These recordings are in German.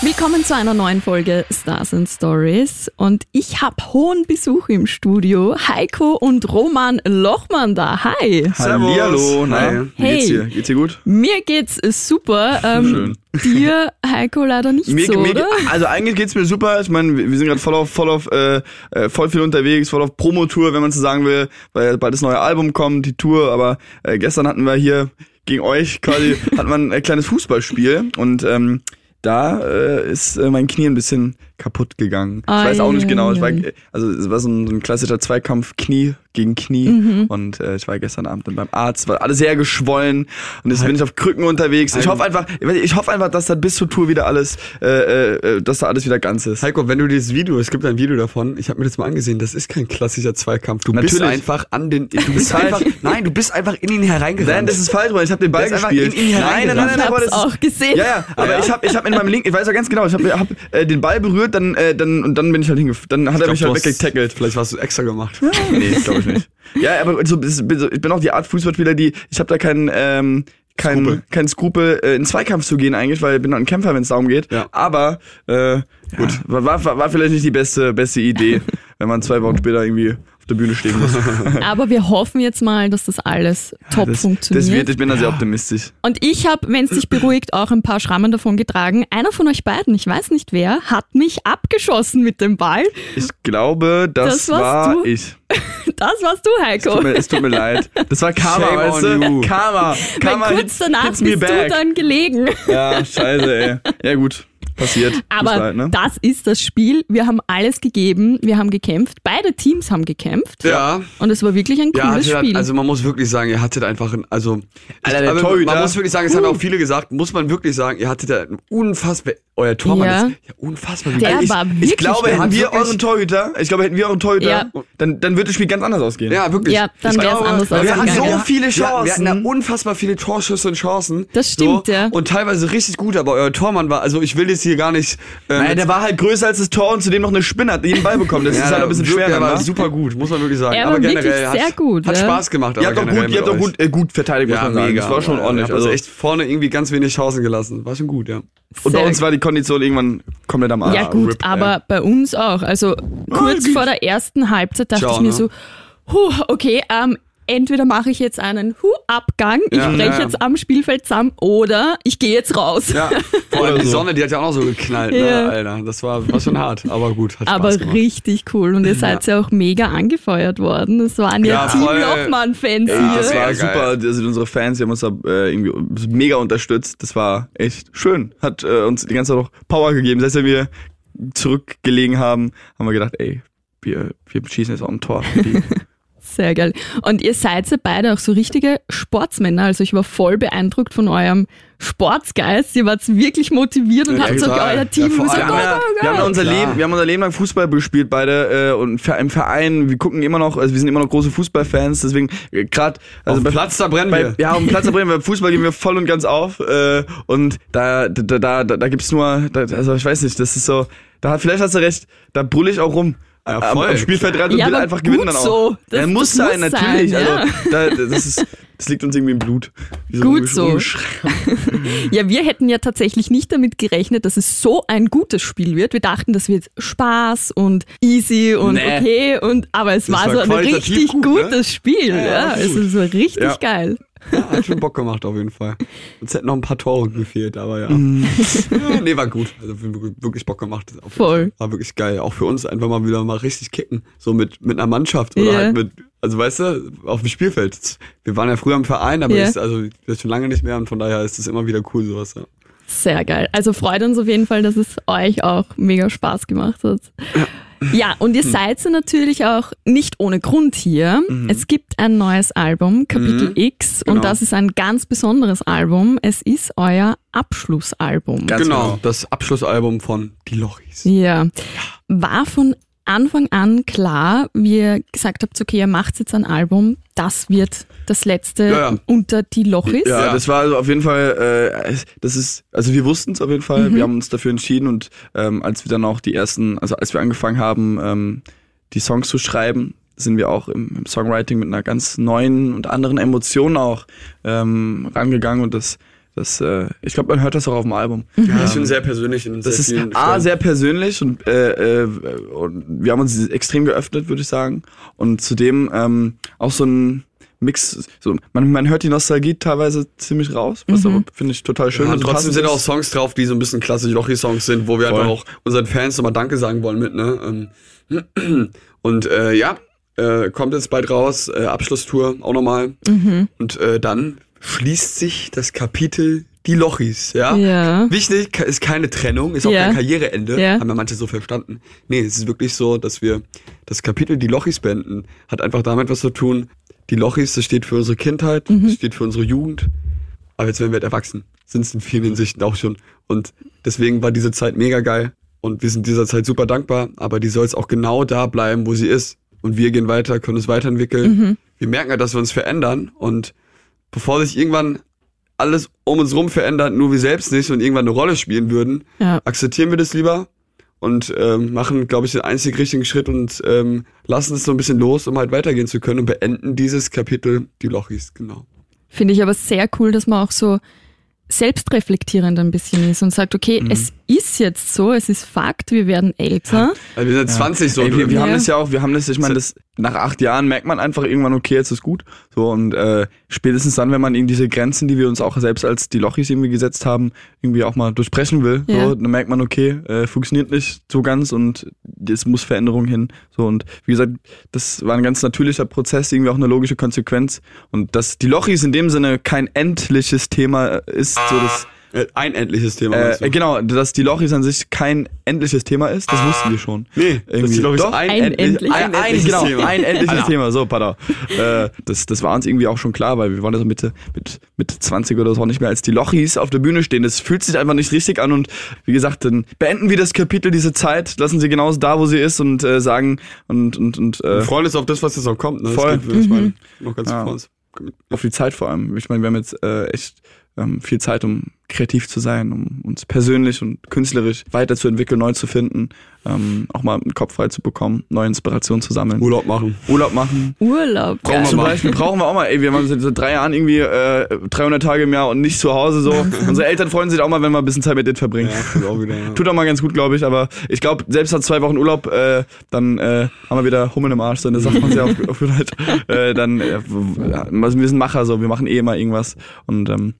Willkommen zu einer neuen Folge Stars and Stories und ich habe hohen Besuch im Studio. Heiko und Roman Lochmann da. Hi. Hallihallo. Na, wie Hey. geht's dir? Geht's dir gut? Mir geht's super. Ähm, dir, Heiko, leider nicht Mir, so, mir, oder? also eigentlich geht's mir super. Ich meine, wir sind gerade voll auf, voll auf, äh, äh, voll viel unterwegs, voll auf Promotour, wenn man so sagen will, weil bald das neue Album kommt, die Tour. Aber äh, gestern hatten wir hier gegen euch quasi hat man ein kleines Fußballspiel und ähm, da äh, ist äh, mein Knie ein bisschen kaputt gegangen. Ich weiß auch nicht genau. Ich war, Ei. also es war so ein, so ein klassischer Zweikampf Knie gegen Knie Mhm. und äh, ich war gestern Abend dann beim Arzt, war alles sehr geschwollen und jetzt bin ich auf Krücken unterwegs. Ich hoffe einfach, ich hoffe einfach, dass da bis zur Tour wieder alles, äh, äh, dass da alles wieder ganz ist. Heiko, wenn du dieses Video, es gibt ein Video davon, ich habe mir das mal angesehen, das ist kein klassischer Zweikampf. Du bist Natürlich. einfach an den, du bist halt- einfach, nein, du bist einfach in ihn hereingerannt. Nein, das ist falsch, Mann. Ich habe den Ball gespielt. in ihn nein, nein, nein, nein, Ich aber das auch gesehen. Ja, ja, aber Ja. ich habe ich hab in meinem Link, ich weiß ja ganz genau, ich habe hab, äh, den Ball berührt, dann äh, dann und dann bin ich halt hingef dann hat er mich Ich glaub, halt du hast- weggetackelt. Vielleicht warst du extra gemacht. Nee, glaube ich nicht. Ja, aber so, ich bin auch die Art Fußballspieler, die ich habe da keinen ähm, kein, Skrupel. kein Skrupel, äh, in Zweikampf zu gehen eigentlich, weil ich bin auch ein Kämpfer, wenn es darum geht. Ja. Aber äh, gut, war, war, war vielleicht nicht die beste, beste Idee, wenn man zwei Wochen später irgendwie auf der Bühne stehen muss. Aber wir hoffen jetzt mal, dass das alles top das, funktioniert. das wird, ich bin da sehr optimistisch. Und ich habe, wenn es dich beruhigt, auch ein paar Schrammen davon getragen. Einer von euch beiden, ich weiß nicht wer, hat mich abgeschossen mit dem Ball. Ich glaube, das, Das warst war du? ich. Das warst du, Es Heiko. tut, mir, es tut mir leid. Das war Karma, Shame weißt on du? you. Karma. Weil Karma kurz danach bist du back. dann gelegen. Ja, scheiße, ey. Ja gut, passiert. Aber halt, ne? das ist das Spiel. Wir haben alles gegeben. Wir haben gekämpft. Beide Teams haben gekämpft. Ja. Und es war wirklich ein Ja, cooles hattet, Spiel. also man muss wirklich sagen, ihr hattet einfach ein, also, Alter, der aber Torhüter. man muss wirklich sagen, es haben auch viele gesagt, muss man wirklich sagen, ihr hattet ein unfassbar, euer Tormann Ja. ist ja unfassbar gut. Der Also ich, war Ich wirklich glaube, gut. hätten wir wirklich- euren Torhüter, ich glaube, hätten wir euren Torhüter, Ja. dann, dann wird das Spiel ganz anders ausgehen. ja, wirklich. Ja, dann Ich wär's glaube, anders wir hatten ausgegangen. so viele Wir, wir hatten Chancen. ja unfassbar viele Torschüsse und Chancen. Das stimmt, so, ja. Und teilweise richtig gut, aber euer Tormann war, also ich will jetzt hier gar nicht. Äh, Nein, der war halt größer als das Tor und zudem noch eine Spinne, hat jeden Ball bekommen. Das ja, ist halt ein bisschen schwerer. Der war ne? super gut, muss man wirklich sagen. Er aber war generell wirklich hat, sehr gut, Hat ja. Spaß gemacht. Ihr aber habt doch gut, ihr habt doch gut, äh, gut verteidigt, muss Ja, man sagen. mega. Das war schon ordentlich. Also echt vorne irgendwie ganz wenig Chancen gelassen. War schon gut, ja. und bei Sehr uns war die Kondition irgendwann komplett am Arsch. Ja gut, RIP, aber ey. bei uns auch. Also kurz vor der ersten Halbzeit dachte Ciao, ich mir ne? so, huh, okay, ähm, entweder mache ich jetzt einen Hu-Abgang, ich Ja, breche ja. jetzt am Spielfeld zusammen oder ich gehe jetzt raus. Ja, vor allem die so. Sonne, die hat ja auch noch so geknallt, ne, Ja. Alter. Das war, war schon hart, aber gut, hat Spaß Aber gemacht. richtig cool und ihr seid ja auch mega angefeuert worden. Es waren ja, Ja, Team. Lochmann-Fans Ja, hier. das war super. Also unsere Fans, die haben uns da äh, irgendwie mega unterstützt. Das war echt schön. Hat äh, uns die ganze Zeit auch Power gegeben. Selbst wenn wir zurückgelegen haben, haben wir gedacht, ey, wir, wir schießen jetzt auch ein Tor. Sehr geil. Und ihr seid ja beide auch so richtige Sportsmänner. Also ich war voll beeindruckt von eurem Sportsgeist. Ihr wart wirklich motiviert und Ja, habt so total. euer Team Ja, vor gesagt, wir, haben go, ja, go, go. wir, haben ja unser Klar. Leben, wir haben unser Leben lang Fußball gespielt, beide. Äh, und im Verein, wir gucken immer noch, also wir sind immer noch große Fußballfans. Deswegen äh, gerade, also Auf bei, Platz, da brennen bei, wir. ja, auf dem Platz da brennen wir. Beim Fußball gehen wir voll und ganz auf. Äh, und da, da, da, da, da gibt's nur, da, also ich weiß nicht, das ist so, da vielleicht hast du recht, da brüll ich auch rum. Ja, am, voll. am Spielfeld rein und Ja, will aber einfach gewinnen dann auch. so. Das- ja, muss das sein, muss natürlich. sein, also, da, das, ist, das liegt uns irgendwie im Blut. Wie Gut so. Ja, wir hätten ja tatsächlich nicht damit gerechnet, dass es so ein gutes Spiel wird. Wir dachten, das wird Spaß und easy und Nee. okay und aber es war, war so ein richtig gut, ne? gutes Spiel. Ja, Ja, es war richtig Ja. geil. Ja, hat schon Bock gemacht auf jeden Fall. Uns hätten noch ein paar Tore gefehlt, aber ja. Mm. ja nee, war gut. Also wirklich- Bock gemacht. Voll. Fall. War wirklich geil. Auch für uns einfach mal wieder mal richtig kicken. So mit, mit einer Mannschaft oder Ja. halt mit, also weißt du, auf dem Spielfeld. Wir waren ja früher im Verein, aber Ja. ist, also ist schon lange nicht mehr und von daher ist es immer wieder cool sowas. Ja. Sehr geil. Also freut uns auf jeden Fall, dass es euch auch mega Spaß gemacht hat. Ja, und ihr seid ja natürlich auch nicht ohne Grund hier. Es gibt ein neues Album, Kapitel X, und Genau. das ist ein ganz besonderes Album. Es ist euer Abschlussalbum. Ganz genau, genau. das Abschlussalbum von Die Lochis. Ja. War von Anfang an klar, wie ihr gesagt habt, okay, ihr macht jetzt ein Album, das wird das letzte Ja, ja. unter die Lochis. Ja, Ja. das war also auf jeden Fall, äh, das ist, also wir wussten es auf jeden Fall, wir haben uns dafür entschieden und ähm, als wir dann auch die ersten, also als wir angefangen haben, ähm, die Songs zu schreiben, sind wir auch im, im Songwriting mit einer ganz neuen und anderen Emotion auch ähm, rangegangen und das, das, äh, ich glaube, man hört das auch auf dem Album. Ja, ich finde sehr persönlich. In Das sehr ist A, sehr persönlich und, äh, äh, und wir haben uns extrem geöffnet, würde ich sagen. Und zudem ähm, auch so ein Mix, so, man, man hört die Nostalgie teilweise ziemlich raus, was aber finde ich total schön. Ja, und trotzdem sind ist. auch Songs drauf, die so ein bisschen klassisch Lochi-Songs sind, wo wir Voll. einfach auch unseren Fans nochmal Danke sagen wollen mit, ne? Ähm, Und äh, ja, äh, kommt jetzt bald raus, äh, Abschlusstour auch nochmal. Und äh, dann schließt sich das Kapitel Die Lochis, ja? Ja. Wichtig ist keine Trennung, ist auch Ja. kein Karriereende, Ja. haben ja manche so verstanden. Nee, es ist wirklich so, dass wir das Kapitel Die Lochis beenden. Hat einfach damit was zu tun. Die Lochis, das steht für unsere Kindheit, das steht für unsere Jugend. Aber jetzt werden wir halt erwachsen. Sind es in vielen Hinsichten auch schon. Und deswegen war diese Zeit mega geil. Und wir sind dieser Zeit super dankbar. Aber die soll jetzt auch genau da bleiben, wo sie ist. Und wir gehen weiter, können uns weiterentwickeln. Wir merken ja, dass wir uns verändern. Und bevor sich irgendwann alles um uns rum verändert, nur wir selbst nicht und irgendwann eine Rolle spielen würden, Ja. akzeptieren wir das lieber und ähm, machen, glaube ich, den einzig richtigen Schritt und ähm, lassen es so ein bisschen los, um halt weitergehen zu können und beenden dieses Kapitel die Lochis, genau. Finde ich aber sehr cool, dass man auch so selbstreflektierend ein bisschen ist und sagt, okay, Mhm. es ist jetzt so, es ist Fakt, wir werden älter. Also wir sind 20 so. Ey, wir, wir Ja. haben das ja auch, wir haben das, ich meine, das nach acht Jahren merkt man einfach irgendwann, okay, jetzt ist gut. So und äh, spätestens dann, wenn man eben diese Grenzen, die wir uns auch selbst als die Lochis irgendwie gesetzt haben, irgendwie auch mal durchbrechen will, Ja. so, dann merkt man, okay, äh, funktioniert nicht so ganz und es muss Veränderung hin. So und wie gesagt, das war ein ganz natürlicher Prozess, irgendwie auch eine logische Konsequenz. Und dass die Lochis in dem Sinne kein endliches Thema ist, so das äh, ein endliches Thema. äh, genau, dass die Lochis an sich kein endliches Thema ist, das wussten wir schon. nee, das irgendwie. ist glaube ich Doch. ein, Ein endlich- endliches- ein Ein, ein, endliches genau, Thema. ein endliches. Thema, so, pardon. Äh, das, das war uns irgendwie auch schon klar, weil wir wollen ja so Mitte, mit, mit 20 oder so auch nicht mehr als die Lochis auf der Bühne stehen. Das fühlt sich einfach nicht richtig an und wie gesagt, dann beenden wir das Kapitel, diese Zeit, lassen sie genauso da, wo sie ist und äh, sagen und, und, und äh, Wir freuen uns auf das, was jetzt noch kommt. Ne? Voll. Das geht, ich meine, noch ganz Ja. vor uns. auf die Zeit vor allem. Ich meine, wir haben jetzt äh, echt ähm, viel Zeit, um kreativ zu sein, um uns persönlich und künstlerisch weiterzuentwickeln, neu zu finden, ähm, auch mal den Kopf frei zu bekommen, neue Inspirationen zu sammeln, Urlaub machen. Urlaub machen. Urlaub. Brauchen wir Zum. Beispiel brauchen wir auch mal, ey, wir haben seit seit drei Jahren irgendwie äh, 300 Tage im Jahr und nicht zu Hause so. Unsere Eltern freuen sich auch mal, wenn wir ein bisschen Zeit mit denen verbringen. Ja, tut auch wieder. Ja. Tut auch mal ganz gut, glaube ich, aber ich glaube, selbst nach zwei Wochen Urlaub, äh, dann äh, haben wir wieder Hummeln im Arsch, so, das sagt man sehr Deutsch. äh, dann, äh, ja, wir sind Macher, so, wir machen eh immer irgendwas und ähm,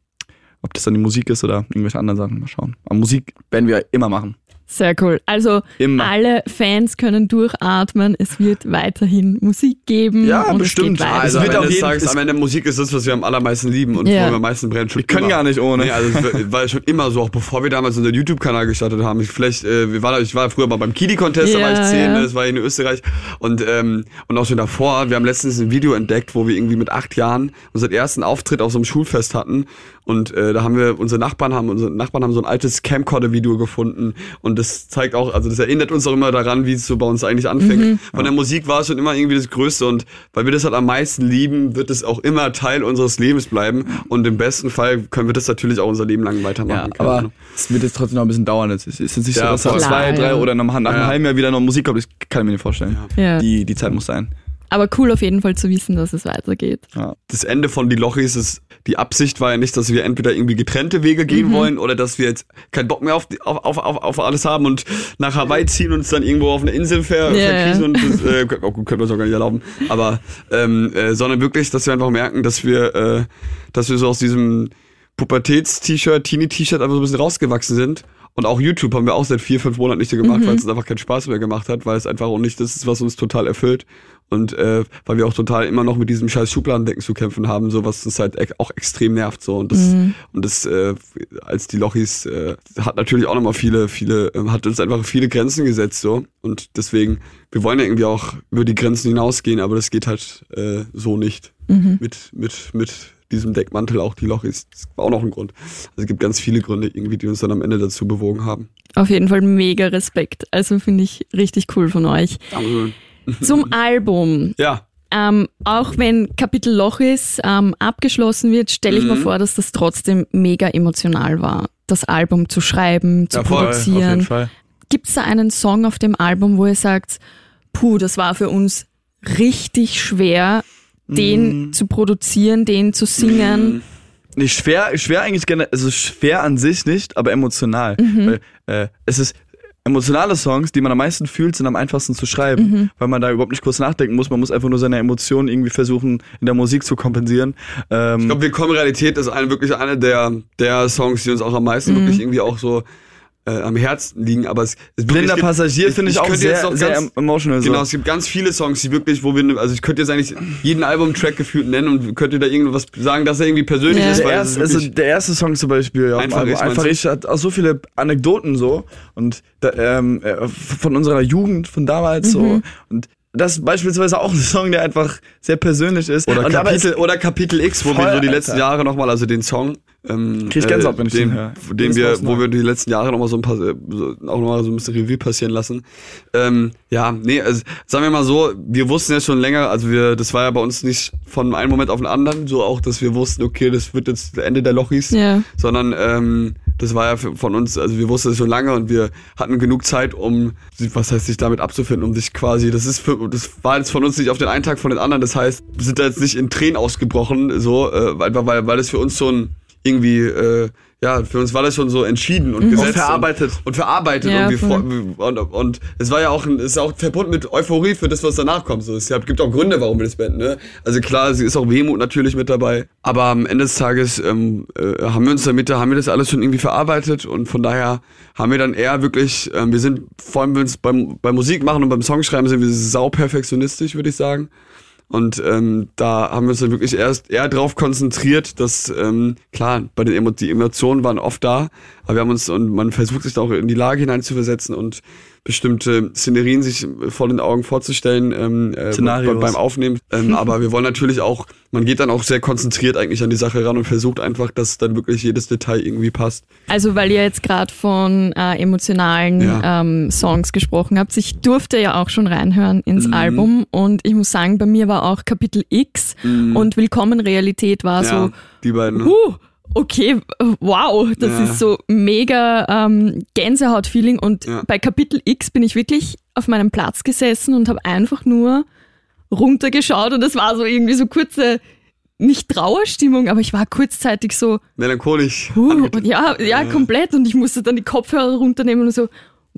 ob das dann die Musik ist oder irgendwelche anderen Sachen, mal schauen. Aber Musik werden wir immer machen. Sehr cool. Also Immer. alle Fans können durchatmen. Es wird weiterhin Musik geben. Ja, und bestimmt. Es. Also Es am wird Ende auf des jeden- am Ende Musik ist das, was wir am allermeisten lieben und Ja. wo wir am meisten brennen. Schon Wir können immer. gar nicht ohne. Nee, also es war- war schon immer so, auch bevor wir damals unseren YouTube-Kanal gestartet haben. Ich, vielleicht, äh, wir waren, ich war früher mal beim Kidi-Contest, da war ich Ja, zehn, ja. das war in Österreich. Und, ähm, und auch schon davor, wir haben letztens ein Video entdeckt, wo wir irgendwie mit acht Jahren unseren ersten Auftritt auf so einem Schulfest hatten. Und äh, da haben wir, unsere Nachbarn haben, unsere Nachbarn haben so ein altes Camcorder-Video gefunden. Und das zeigt auch, also das erinnert uns auch immer daran, wie es so bei uns eigentlich anfängt. Von der Musik war es schon immer irgendwie das Größte. Und weil wir das halt am meisten lieben, wird es auch immer Teil unseres Lebens bleiben. Und im besten Fall können wir das natürlich auch unser Leben lang weitermachen. Ja, aber es wird jetzt trotzdem noch ein bisschen dauern. Es ist, ist jetzt nicht Ja, so, dass zwei, drei oder nach, einem Ja. halben Jahr wieder noch Musik kommt. Das kann ich mir nicht vorstellen. Ja. Die, die Zeit muss sein. Aber cool auf jeden Fall zu wissen, dass es weitergeht. Ja. das Ende von Die Lochis ist, die Absicht war ja nicht, dass wir entweder irgendwie getrennte Wege gehen wollen oder dass wir jetzt keinen Bock mehr auf, auf, auf, auf, alles haben und nach Hawaii ziehen und uns dann irgendwo auf eine Insel ver, Ja, verkriechen ja. und das äh, können wir uns auch gar nicht erlauben. Aber ähm, äh, sondern wirklich, dass wir einfach merken, dass wir, äh, dass wir so aus diesem Pubertäts-T-Shirt, Teenie-T-Shirt einfach so ein bisschen rausgewachsen sind. Und auch YouTube haben wir auch seit vier, fünf Monaten nicht mehr gemacht, weil es uns einfach keinen Spaß mehr gemacht hat, weil es einfach auch nicht das ist, was uns total erfüllt. Und äh, weil wir auch total immer noch mit diesem scheiß Schubladendenken zu kämpfen haben, so was uns halt auch extrem nervt. So. Und das, und das äh, als die Lochis äh, hat natürlich auch nochmal viele, viele, ähm, hat uns einfach viele Grenzen gesetzt. so Und deswegen, wir wollen ja irgendwie auch über die Grenzen hinausgehen, aber das geht halt äh, so nicht. Mit, mit, mit diesem Deckmantel auch die Lochis. Das war auch noch ein Grund. Also es gibt ganz viele Gründe irgendwie, die uns dann am Ende dazu bewogen haben. Auf jeden Fall mega Respekt. Also finde ich richtig cool von euch. Dankeschön. Zum Album. Ja, Ähm, auch wenn Kapitel Lochis ähm, abgeschlossen wird, stelle ich mir Mhm. vor, dass das trotzdem mega emotional war, das Album zu schreiben, zu Ja, voll, Auf jeden produzieren. Fall. Gibt es da einen Song auf dem Album, wo ihr sagt, puh, das war für uns richtig schwer, den zu produzieren, den zu singen. Nee, schwer, schwer eigentlich generell, also schwer an sich nicht, aber emotional. Weil, äh, es ist emotionale Songs, die man am meisten fühlt, sind am einfachsten zu schreiben, weil man da überhaupt nicht kurz nachdenken muss. Man muss einfach nur seine Emotionen irgendwie versuchen, in der Musik zu kompensieren. Ähm, Ich glaube, Willkommen Realität ist eine, wirklich eine der, der Songs, die uns auch am meisten Mhm. wirklich irgendwie auch so äh, am Herzen liegen. Aber es, es Blinder wirklich- Passagier ich- finde ich, auch könnte jetzt sehr, sehr ganz- emotional. Genau, so. es gibt ganz viele Songs, die wirklich, wo wir, also ich könnte jetzt eigentlich jeden Albumtrack gefühlt nennen und könnte da irgendwas sagen, dass er irgendwie persönlich Ja. ist, Der es erste, ist also der erste Song zum Beispiel, dem Einfach ich, einfach ich hat auch so viele Anekdoten so und da, ähm, äh, von unserer Jugend, von damals so und das ist beispielsweise auch ein Song, der einfach sehr persönlich ist. Oder Kapitel, es- oder Kapitel X, wo wir so die Alter. letzten Jahre nochmal, also den Song, ähm, Krieg ich Gänsehaut, wenn ich den, den höre. den Jedes Mal wir, aufs wo wir die letzten Jahre nochmal so ein paar, äh, so, auch nochmal so ein bisschen Revue passieren lassen. Ähm, ja, nee, also, sagen wir mal so, wir wussten ja schon länger, also wir, das war ja bei uns nicht von einem Moment auf den anderen, so auch, dass wir wussten, okay, das wird jetzt Ende der Lochis, Ja. sondern ähm, das war ja von uns, also wir wussten es schon lange und wir hatten genug Zeit, um, was heißt, sich damit abzufinden, um sich quasi, das ist für, das war jetzt von uns nicht auf den einen Tag von den anderen, das heißt, wir sind da jetzt nicht in Tränen ausgebrochen, so, äh, einfach weil, weil das für uns schon irgendwie, äh, ja, für uns war das schon so entschieden und gesetzt. verarbeitet. Und, und verarbeitet. Ja, und, wir fro- und, und es war ja auch, ein, es ist auch verbunden mit Euphorie für das, was danach kommt. So, es gibt auch Gründe, warum wir das beenden. Ne? Also klar, es ist auch Wehmut natürlich mit dabei. Aber am Ende des Tages ähm, äh, haben wir uns damit, haben wir das alles schon irgendwie verarbeitet und von daher haben wir dann eher wirklich, ähm, wir sind vor allem wenn es beim, beim Musik machen und beim Songschreiben sind wir sau perfektionistisch, würde ich sagen. Und ähm, da haben wir uns dann wirklich erst eher drauf konzentriert, dass ähm, klar, bei den Emo die Emotionen waren oft da, aber wir haben uns und man versucht sich da auch in die Lage hineinzuversetzen und bestimmte Szenerien sich vor den Augen vorzustellen ähm, äh, Szenarios. beim Aufnehmen. Ähm, aber wir wollen natürlich auch, man geht dann auch sehr konzentriert eigentlich an die Sache ran und versucht einfach, dass dann wirklich jedes Detail irgendwie passt. Also weil ihr jetzt gerade von äh, emotionalen Ja. ähm, Songs gesprochen habt, ich durfte ja auch schon reinhören ins Mhm. Album und ich muss sagen, bei mir war auch Kapitel X und Willkommen Realität war Mhm. ja, so, die beiden. Ne? huh, okay, wow, das Ja. ist so mega ähm, Gänsehaut-Feeling und Ja. bei Kapitel X bin ich wirklich auf meinem Platz gesessen und habe einfach nur runtergeschaut und es war so irgendwie so kurze, nicht Trauerstimmung, aber ich war kurzzeitig so, Melancholisch. Huh, ja, ja, komplett. Und ich musste dann die Kopfhörer runternehmen und so,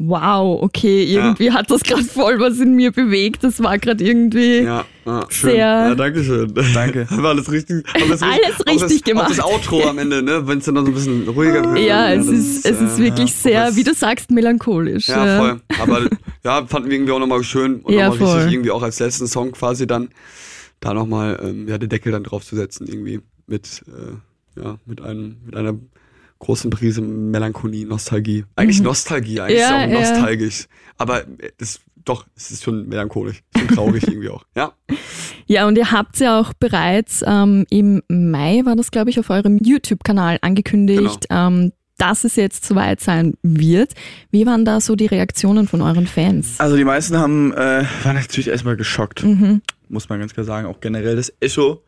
wow, okay, irgendwie hat das gerade voll was in mir bewegt. Das war gerade irgendwie. Ja, ja schön. Sehr- Ja, danke schön. Danke. War alles richtig. Alles, Alles richtig das, gemacht. Auch das Outro am Ende, ne? Wenn es dann noch so ein bisschen ruhiger wird. Ja, es ist, es ist äh, wirklich sehr, wie du sagst, melancholisch. Ja, voll. Aber ja, fanden wir irgendwie auch nochmal schön und Ja, nochmal voll. richtig irgendwie auch als letzten Song quasi dann da nochmal ähm, ja, den Deckel dann drauf zu setzen, irgendwie mit, äh, ja, mit einem, mit einer großen Prise Melancholie, Nostalgie. Eigentlich Nostalgie, eigentlich Mhm. Ja, ist es auch ja. nostalgisch. Aber äh, das, doch, es ist schon melancholisch, schon traurig irgendwie auch. Ja. Ja, und ihr habt ja auch bereits ähm, im Mai, war das, glaube ich, auf eurem YouTube-Kanal angekündigt, Genau. ähm, dass es jetzt soweit sein wird. Wie waren da so die Reaktionen von euren Fans? Also die meisten haben, äh, waren natürlich erstmal geschockt, muss man ganz klar sagen. Auch generell das Echo,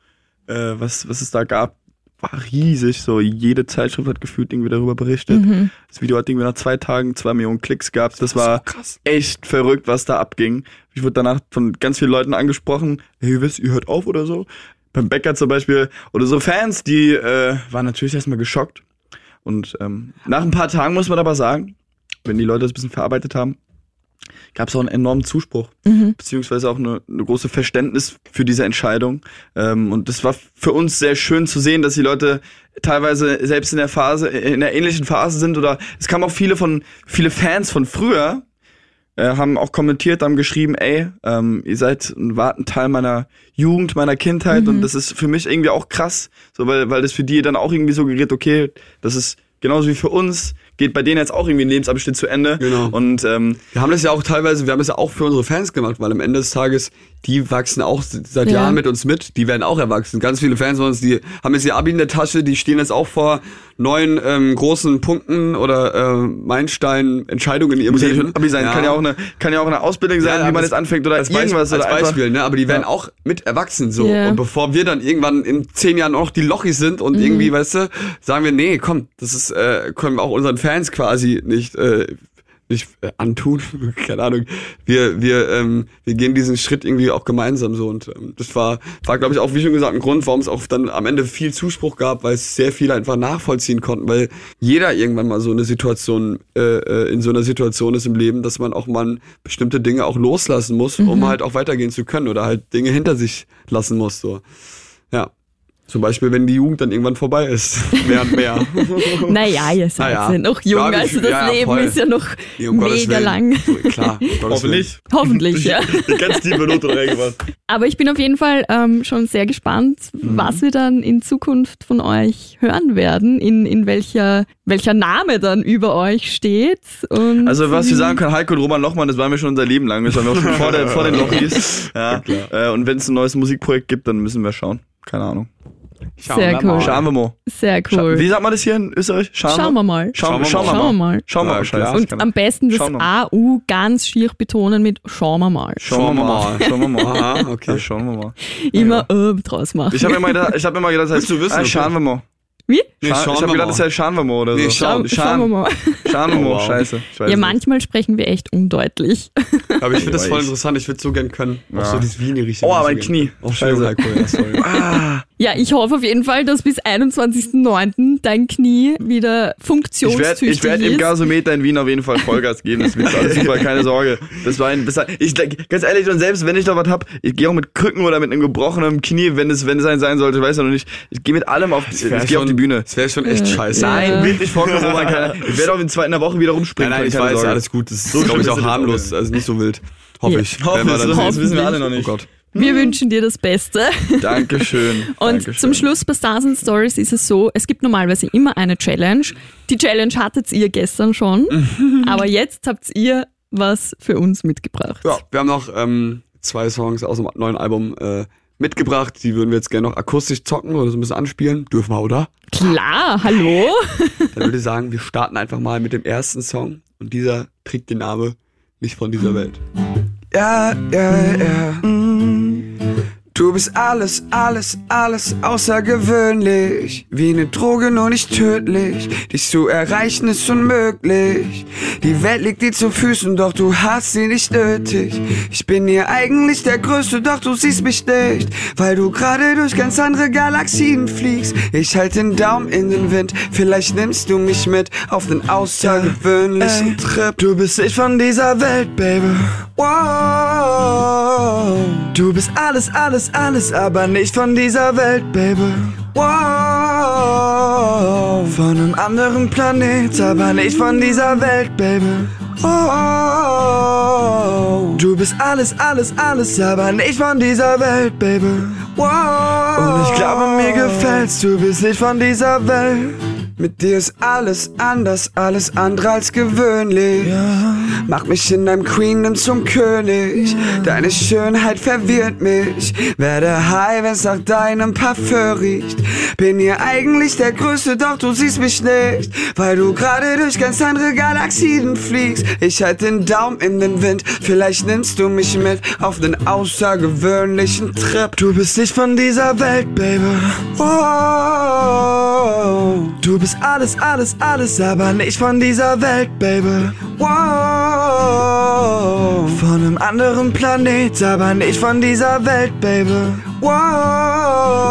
äh, was, was es da gab, war riesig. So jede Zeitschrift hat gefühlt irgendwie darüber berichtet. Das Video hat irgendwie nach zwei Tagen zwei Millionen Klicks gehabt. Das war krass. echt verrückt, was da abging. Ich wurde danach von ganz vielen Leuten angesprochen, hey, wisst ihr hört auf oder so. Beim Bäcker zum Beispiel. Oder so Fans, die äh, waren natürlich erstmal geschockt. Und ähm, nach ein paar Tagen muss man aber sagen, wenn die Leute das ein bisschen verarbeitet haben, gab es auch einen enormen Zuspruch, beziehungsweise auch eine, eine große Verständnis für diese Entscheidung. Ähm, und das war für uns sehr schön zu sehen, dass die Leute teilweise selbst in der Phase, in der ähnlichen Phase sind oder es kamen auch viele von, viele Fans von früher, äh, haben auch kommentiert, haben geschrieben, ey, ähm, ihr seid ein warten Teil meiner Jugend, meiner Kindheit und das ist für mich irgendwie auch krass, so weil, weil das für die dann auch irgendwie so gerät, okay, das ist genauso wie für uns, geht bei denen jetzt auch irgendwie ein Lebensabschnitt zu Ende. Genau. Und ähm, Wir haben das ja auch teilweise, wir haben das ja auch für unsere Fans gemacht, weil am Ende des Tages, die wachsen auch seit Ja. Jahren mit uns mit, die werden auch erwachsen. Ganz viele Fans von uns, die haben jetzt ihr Abi in der Tasche, die stehen jetzt auch vor neuen ähm, großen Punkten oder äh, Meilensteinen, Entscheidungen in ihrem muss ja Leben. Abi sein, kann ja auch eine, kann ja auch eine Ausbildung sein, Ja, wie man jetzt anfängt oder als irgendwas Beispiel, oder als Beispiel, ne? Aber die werden Ja. auch mit erwachsen so. Ja. Und bevor wir dann irgendwann in zehn Jahren auch die Lochis sind und Mhm. irgendwie, weißt du, sagen wir, nee, komm, das ist, äh, können wir auch unseren Fans quasi nicht, äh, nicht äh, antun, keine Ahnung. Wir, wir, ähm, wir gehen diesen Schritt irgendwie auch gemeinsam so und ähm, das war, war glaube ich auch, wie schon gesagt, ein Grund, warum es auch dann am Ende viel Zuspruch gab, weil es sehr viele einfach nachvollziehen konnten, weil jeder irgendwann mal so eine Situation, äh, äh, in so einer Situation ist im Leben, dass man auch mal bestimmte Dinge auch loslassen muss, um halt auch weitergehen zu können oder halt Dinge hinter sich lassen muss, so. Ja. Zum Beispiel, wenn die Jugend dann irgendwann vorbei ist. Mehr und mehr. Naja, ihr seid Naja. ja noch jung, Ja, also das ja, ja, Leben voll. ist ja noch Nee, um mega lang. Klar. um. Hoffentlich. Hoffentlich, ja. Ganz tiefe Note reingebracht. Aber ich bin auf jeden Fall ähm, schon sehr gespannt, Mhm. was wir dann in Zukunft von euch hören werden, in, in welcher, welcher Name dann über euch steht. Und Also was wir sagen können, Heiko und Roman Lochmann, das waren wir schon unser Leben lang. Das waren wir auch schon vor, der, vor den Lochis. Ja. Äh, und wenn es ein neues Musikprojekt gibt, dann müssen wir schauen. Keine Ahnung. Schauen Sehr wir cool. mal. Schauen wir mal. Sehr Scha cool. Wie sagt man das hier in Österreich? Schauen, Schauen wir mal. Schauen, Schauen wir schauen wir Schauen wir mal. mal. Schauen wir Ja, mal. Und am besten das Schauen mal. AU ganz schier betonen mit schauen wir mal. Schauen wir mal. Schauen wir mal. Aha, Ja, okay. schauen wir mal. Immer äh, draus machen. Ich habe immer gedacht, ich habe immer gedacht, das heißt, du wissen, ah, schauen wir mal. Wie? Nee, Scha schauen ich habe gedacht, mal. das heißt schauen wir mal oder so. Nee, Schauen, Schauen, schauen wir mal. Schauen wir mal. Oh, wow. Scheiße. Ja, manchmal sprechen wir echt undeutlich. Aber ich finde das Ja, voll interessant. Ich würde so gern können. Auch Ja. so dieses Wienerischen. Oh, so mein. Knie. Oh, Scheiße. Ja. Ah, Ja, ich hoffe auf jeden Fall, dass bis 21.09. dein Knie wieder ich werde funktionstüchtig ich werd im ist. Gasometer in Wien auf jeden Fall Vollgas geben. Das wird alles super, keine Sorge. Das war ein, das war, ich, ganz ehrlich, und selbst wenn ich da was hab, ich gehe auch mit Krücken oder mit einem gebrochenen Knie, wenn es, wenn es ein sein sollte, ich weiß ja noch nicht. Ich gehe mit allem auf, ich Wär gehe auf die schon- Bühne. Das wäre schon echt Äh, scheiße. ja. Nein, wirklich vorkommen, Roman, keine, ich werde auch in, zwei, in der Woche wieder Nein, rumspringen. nein, ich keine weiß, Sorge. alles gut. Das ist, So glaube ich, auch ist harmlos. Also nicht so wild. Hoffe Ja. ich. Hoffe ich, das, das wissen wir alle noch Oh nicht. Gott. Wir wünschen dir das Beste. Dankeschön. Und Dankeschön. zum Schluss bei Stars and Stories ist es so, es gibt normalerweise immer eine Challenge. Die Challenge hattet ihr gestern schon, aber jetzt habt ihr was für uns mitgebracht. Ja, wir haben noch ähm, zwei Songs aus dem neuen Album äh, mitgebracht. Die würden wir jetzt gerne noch akustisch zocken oder so ein bisschen anspielen. Dürfen wir, oder? Klar, hallo? Dann würde ich sagen, wir starten einfach mal mit dem ersten Song. Und dieser trägt den Namen nicht von dieser Welt. Ja, ja, ja. Du bist alles, alles, alles außergewöhnlich. Wie eine Droge, nur nicht tödlich. Dich zu erreichen ist unmöglich. Die Welt liegt dir zu Füßen, doch du hast sie nicht nötig. Ich bin hier eigentlich der Größte, doch du siehst mich nicht. Weil du gerade durch ganz andere Galaxien fliegst. Ich halt den Daumen in den Wind. Vielleicht nimmst du mich mit auf den außergewöhnlichen Trip. Du bist nicht von dieser Welt, Baby. Wow. Du bist alles, alles, alles, aber nicht von dieser Welt, Baby. Wow. Von einem anderen Planet, aber nicht von dieser Welt, Baby. Wow. Du bist alles, alles, alles, aber nicht von dieser Welt, Baby. Wow. Und ich glaube, mir gefällst, du bist nicht von dieser Welt. Mit dir ist alles anders, alles andere als gewöhnlich. Ja. Mach mich in deinem Queendom zum König. Deine Schönheit verwirrt mich. Werde high, wenn's nach deinem Parfüm riecht. Bin hier eigentlich der Größte, doch du siehst mich nicht. Weil du gerade durch ganz andere Galaxien fliegst. Ich halt den Daumen in den Wind. Vielleicht nimmst du mich mit auf den außergewöhnlichen Trip. Du bist nicht von dieser Welt, Baby. Wow. Du bist alles, alles, alles, aber nicht von dieser Welt, Baby. Wow. Von einem anderen Planet, aber nicht von dieser Welt, Baby. Wow.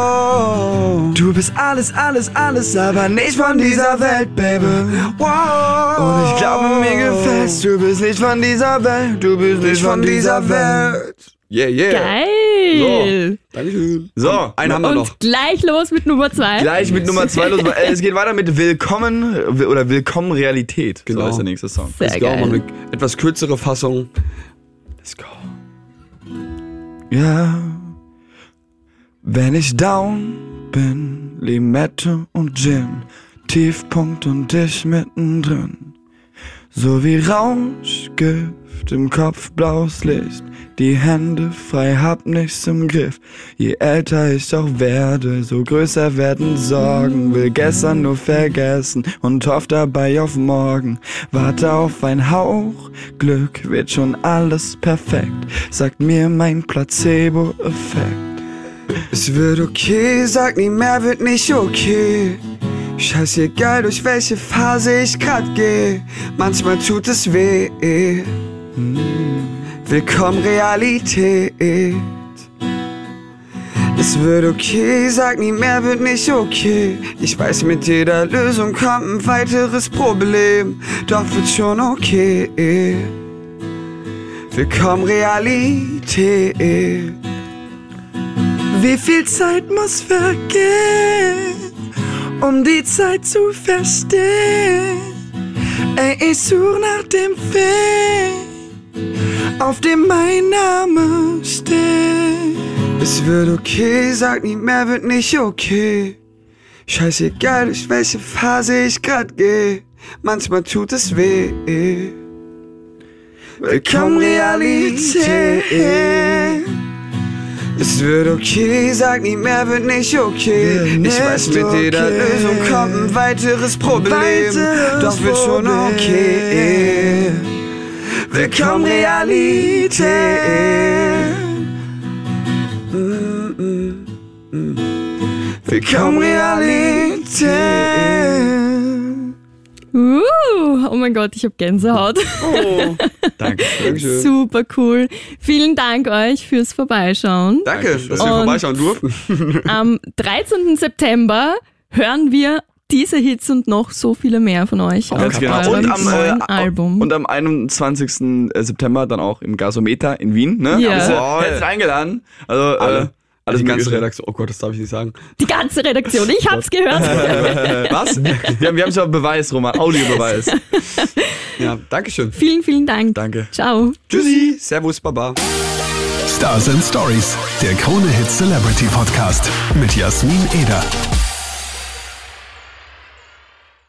Du bist alles, alles, alles, aber nicht von dieser Welt, Baby. Wow. Und ich glaube, mir gefällst, du bist nicht von dieser Welt, du bist nicht von dieser Welt. Yeah, yeah. Geil. Dankeschön. So, einen haben wir Und noch. gleich los mit Nummer zwei. Gleich mit Nummer zwei los. Es geht weiter mit Willkommen oder Willkommen Realität. Genau. So ist der nächste Song. Sehr Let's go, mal geil. eine etwas kürzere Fassung. Let's go. Ja, wenn ich down bin, Limette und Gin, Tiefpunkt und ich mittendrin. So wie Rauschgift im Kopf blaues Licht, die Hände frei, hab nichts im Griff. Je älter ich auch werde, so größer werden Sorgen. Will gestern nur vergessen und hoff dabei auf morgen. Warte auf ein Hauch, Glück wird schon alles perfekt, sagt mir mein Placebo-Effekt. Es wird okay, sag nie mehr, wird nicht okay. Scheißegal, durch welche Phase ich grad geh, manchmal tut es weh. Willkommen Realität. Es wird okay, sag nie mehr, wird nicht okay. Ich weiß, mit jeder Lösung kommt ein weiteres Problem, doch wird schon okay. Willkommen Realität. Wie viel Zeit muss vergehen, um die Zeit zu verstehen? Ey, ich such nach dem Weg, auf dem mein Name steht. Es wird okay, sag nie mehr, wird nicht okay. Scheißegal, durch welche Phase ich grad geh, manchmal tut es weh. Willkommen Realität. Es wird okay, sag nie mehr, wird nicht okay. Ich weiß, mit jeder Lösung kommt ein weiteres Problem. Doch wird schon okay. Willkommen Realität. Mm, mm, mm. Willkommen Realität. Uh, oh mein Gott, ich habe Gänsehaut. Oh, danke. Dankeschön. Super cool. Vielen Dank euch fürs Vorbeischauen. Danke, dass wir Und- vorbeischauen durften. Am 13. September hören wir diese Hits und noch so viele mehr von euch Ganz auf genau. Und am, neuen äh, Album. und am 21. September dann auch im Gasometer in Wien. Ne? Ja. Bist du Jawohl. herzlich eingeladen. Also, Alle. Alles Also die ganze. Redaktion. Oh Gott, das darf ich nicht sagen. Die ganze Redaktion, ich hab's gehört. Was? Wir haben, wir haben schon Beweis, Roman. Audiobeweis. Ja, Dankeschön. vielen, vielen Dank. Danke. Ciao. Tschüssi. Servus, Baba. Stars and Stories, der Krone Hit Celebrity Podcast mit Jasmin Eder.